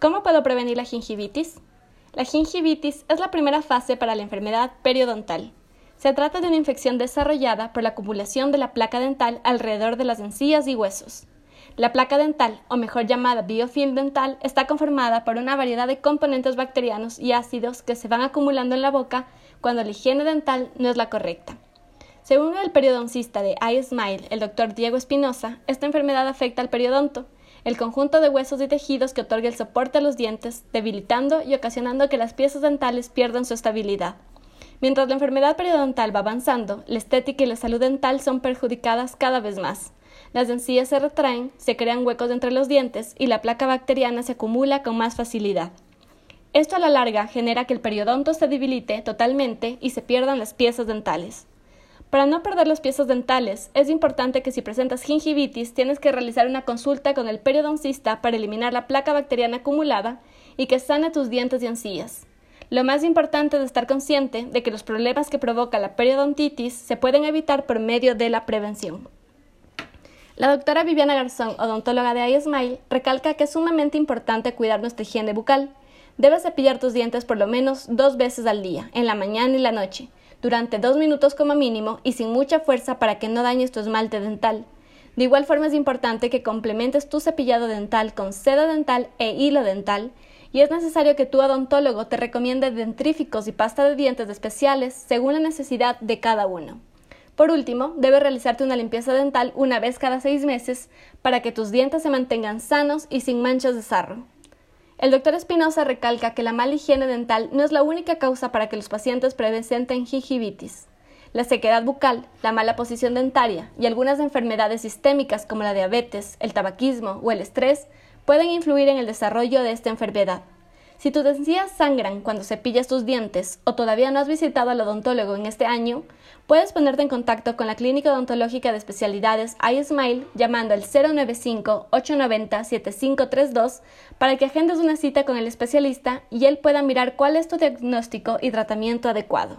¿Cómo puedo prevenir la gingivitis? La gingivitis es la primera fase para la enfermedad periodontal. Se trata de una infección desarrollada por la acumulación de la placa dental alrededor de las encías y huesos. La placa dental, o mejor llamada biofilm dental, está conformada por una variedad de componentes bacterianos y ácidos que se van acumulando en la boca cuando la higiene dental no es la correcta. Según el periodoncista de iSmile, el doctor Diego Espinosa, esta enfermedad afecta al periodonto, el conjunto de huesos y tejidos que otorga el soporte a los dientes, debilitando y ocasionando que las piezas dentales pierdan su estabilidad. Mientras la enfermedad periodontal va avanzando, la estética y la salud dental son perjudicadas cada vez más. Las encías se retraen, se crean huecos entre los dientes y la placa bacteriana se acumula con más facilidad. Esto a la larga genera que el periodonto se debilite totalmente y se pierdan las piezas dentales. Para no perder las piezas dentales, es importante que si presentas gingivitis tienes que realizar una consulta con el periodoncista para eliminar la placa bacteriana acumulada y que sane tus dientes y encías. Lo más importante es estar consciente de que los problemas que provoca la periodontitis se pueden evitar por medio de la prevención. La doctora Viviana Garzón, odontóloga de iSmile, recalca que es sumamente importante cuidar nuestra higiene bucal. Debes cepillar tus dientes por lo menos dos veces al día, en la mañana y la noche, durante dos minutos como mínimo y sin mucha fuerza para que no dañes tu esmalte dental. De igual forma es importante que complementes tu cepillado dental con seda dental e hilo dental y es necesario que tu odontólogo te recomiende dentríficos y pasta de dientes especiales según la necesidad de cada uno. Por último, debes realizarte una limpieza dental una vez cada seis meses para que tus dientes se mantengan sanos y sin manchas de sarro. El doctor Espinosa recalca que la mala higiene dental no es la única causa para que los pacientes presenten gingivitis. La sequedad bucal, la mala posición dentaria y algunas enfermedades sistémicas como la diabetes, el tabaquismo o el estrés pueden influir en el desarrollo de esta enfermedad. Si tus encías sangran cuando cepillas tus dientes o todavía no has visitado al odontólogo en este año, puedes ponerte en contacto con la Clínica Odontológica de Especialidades iSmile llamando al 095-890-7532 para que agendes una cita con el especialista y él pueda mirar cuál es tu diagnóstico y tratamiento adecuado.